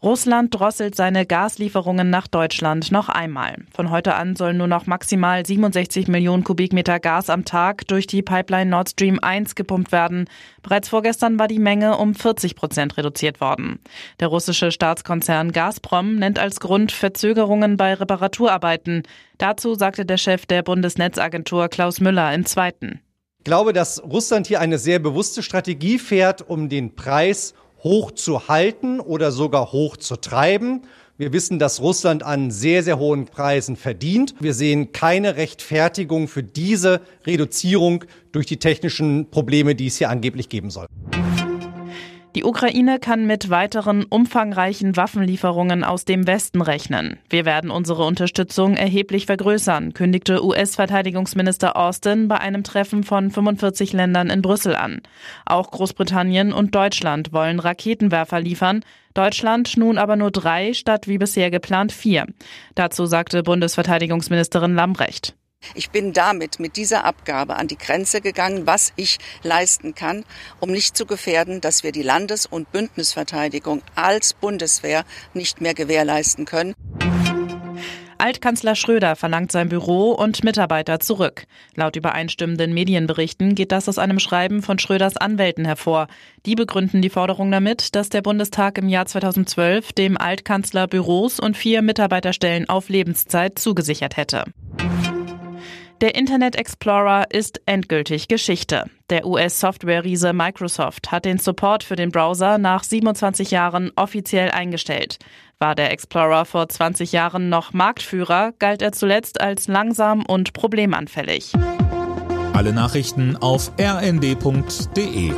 Russland drosselt seine Gaslieferungen nach Deutschland noch einmal. Von heute an sollen nur noch maximal 67 Millionen Kubikmeter Gas am Tag durch die Pipeline Nord Stream 1 gepumpt werden. Bereits vorgestern war die Menge um 40 Prozent reduziert worden. Der russische Staatskonzern Gazprom nennt als Grund Verzögerungen bei Reparaturarbeiten. Dazu sagte der Chef der Bundesnetzagentur Klaus Müller im Zweiten. Ich glaube, dass Russland hier eine sehr bewusste Strategie fährt, um den Preis hoch zu halten oder sogar hoch zu treiben. Wir wissen, dass Russland an sehr, sehr hohen Preisen verdient. Wir sehen keine Rechtfertigung für diese Reduzierung durch die technischen Probleme, die es hier angeblich geben soll. Die Ukraine kann mit weiteren umfangreichen Waffenlieferungen aus dem Westen rechnen. Wir werden unsere Unterstützung erheblich vergrößern, kündigte US-Verteidigungsminister Austin bei einem Treffen von 45 Ländern in Brüssel an. Auch Großbritannien und Deutschland wollen Raketenwerfer liefern, Deutschland nun aber nur drei statt wie bisher geplant vier. Dazu sagte Bundesverteidigungsministerin Lambrecht. Ich bin damit mit dieser Abgabe an die Grenze gegangen, was ich leisten kann, um nicht zu gefährden, dass wir die Landes- und Bündnisverteidigung als Bundeswehr nicht mehr gewährleisten können. Altkanzler Schröder verlangt sein Büro und Mitarbeiter zurück. Laut übereinstimmenden Medienberichten geht das aus einem Schreiben von Schröders Anwälten hervor. Die begründen die Forderung damit, dass der Bundestag im Jahr 2012 dem Altkanzler Büros und vier Mitarbeiterstellen auf Lebenszeit zugesichert hätte. Der Internet Explorer ist endgültig Geschichte. Der US-Software-Riese Microsoft hat den Support für den Browser nach 27 Jahren offiziell eingestellt. War der Explorer vor 20 Jahren noch Marktführer, galt er zuletzt als langsam und problemanfällig. Alle Nachrichten auf rnd.de